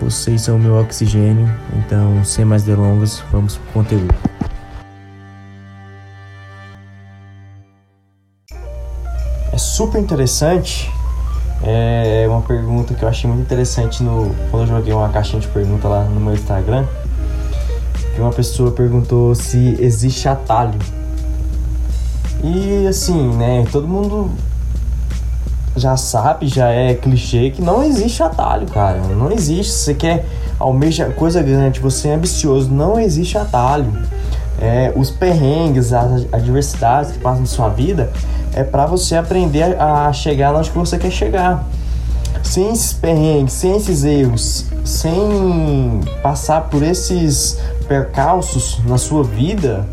vocês são o meu oxigênio, então sem mais delongas, vamos pro conteúdo. É super interessante. É uma pergunta que eu achei muito interessante no quando eu joguei uma caixinha de pergunta lá no meu Instagram. Que uma pessoa perguntou se existe atalho. E assim, né, todo mundo já sabe, já é clichê que não existe atalho, cara. Não existe. Você quer almeja coisa grande, você é ambicioso, não existe atalho. É, os perrengues, as adversidades que passam na sua vida é para você aprender a chegar onde você quer chegar. Sem esses perrengues, sem esses erros, sem passar por esses percalços na sua vida,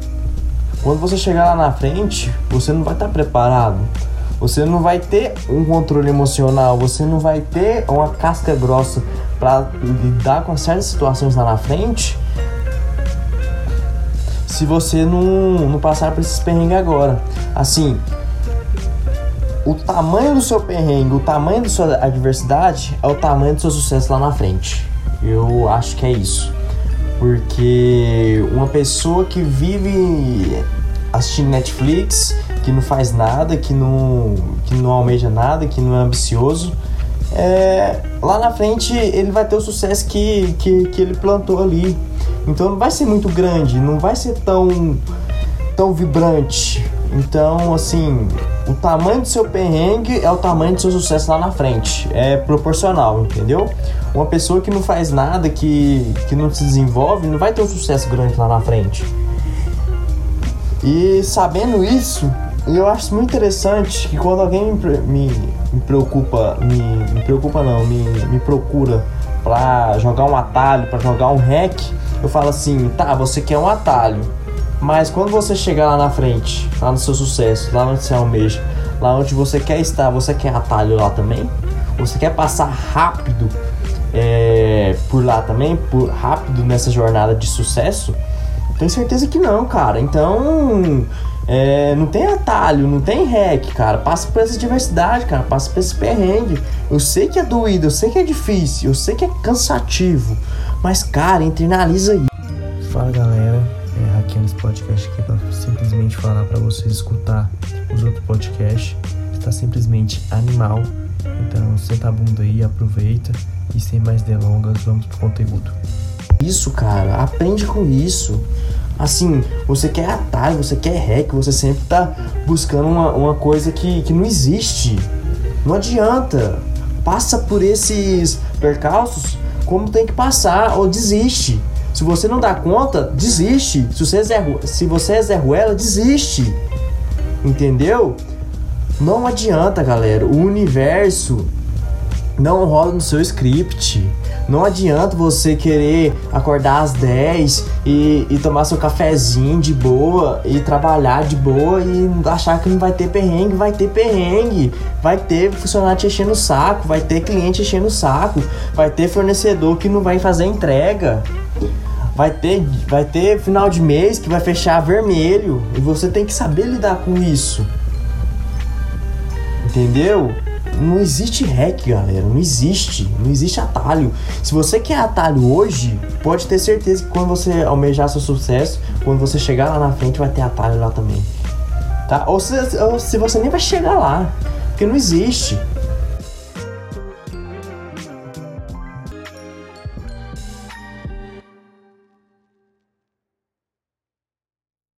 quando você chegar lá na frente, você não vai estar preparado. Você não vai ter um controle emocional, você não vai ter uma casca grossa para lidar com certas situações lá na frente. Se você não, não passar por esses perrengues agora. Assim, o tamanho do seu perrengue, o tamanho da sua adversidade é o tamanho do seu sucesso lá na frente. Eu acho que é isso. Porque uma pessoa que vive assistindo Netflix, que não faz nada, que não, que não almeja nada, que não é ambicioso, é, lá na frente ele vai ter o sucesso que, que, que ele plantou ali. Então não vai ser muito grande, não vai ser tão, tão vibrante. Então, assim, o tamanho do seu perrengue é o tamanho do seu sucesso lá na frente. É proporcional, entendeu? Uma pessoa que não faz nada, que, que não se desenvolve, não vai ter um sucesso grande lá na frente. E sabendo isso, eu acho muito interessante que quando alguém me, me, me preocupa, me, me, preocupa não, me, me procura pra jogar um atalho, pra jogar um hack, eu falo assim, tá, você quer um atalho, mas quando você chegar lá na frente, lá no seu sucesso, lá onde você almeja, lá onde você quer estar, você quer atalho lá também? Você quer passar rápido é, por lá também, por rápido nessa jornada de sucesso? Tenho certeza que não, cara. Então, é, não tem atalho, não tem hack, cara. Passa por essa diversidade, cara. Passa por esse perrengue. Eu sei que é doído, eu sei que é difícil, eu sei que é cansativo. Mas, cara, internaliza aí. Fala galera, é aqui nesse podcast aqui pra simplesmente falar para vocês escutar os outros podcasts. Está simplesmente animal. Então senta a bunda aí, aproveita. E sem mais delongas, vamos pro conteúdo. Isso, cara, aprende com isso. Assim, você quer atalho, você quer hack, você sempre tá buscando uma, uma coisa que, que não existe. Não adianta. Passa por esses percalços como tem que passar ou desiste. Se você não dá conta, desiste. Se você é Zé, se você é Zé Ruela, desiste. Entendeu? Não adianta, galera. O universo não rola no seu script. Não adianta você querer acordar às 10 e, e tomar seu cafezinho de boa e trabalhar de boa e achar que não vai ter perrengue. Vai ter perrengue. Vai ter funcionário te enchendo o saco. Vai ter cliente enchendo o saco. Vai ter fornecedor que não vai fazer entrega. Vai ter, vai ter final de mês que vai fechar vermelho. E você tem que saber lidar com isso. Entendeu? Não existe hack, galera. Não existe. Não existe atalho. Se você quer atalho hoje, pode ter certeza que quando você almejar seu sucesso, quando você chegar lá na frente, vai ter atalho lá também. Tá? Ou se, ou se você nem vai chegar lá. Porque não existe.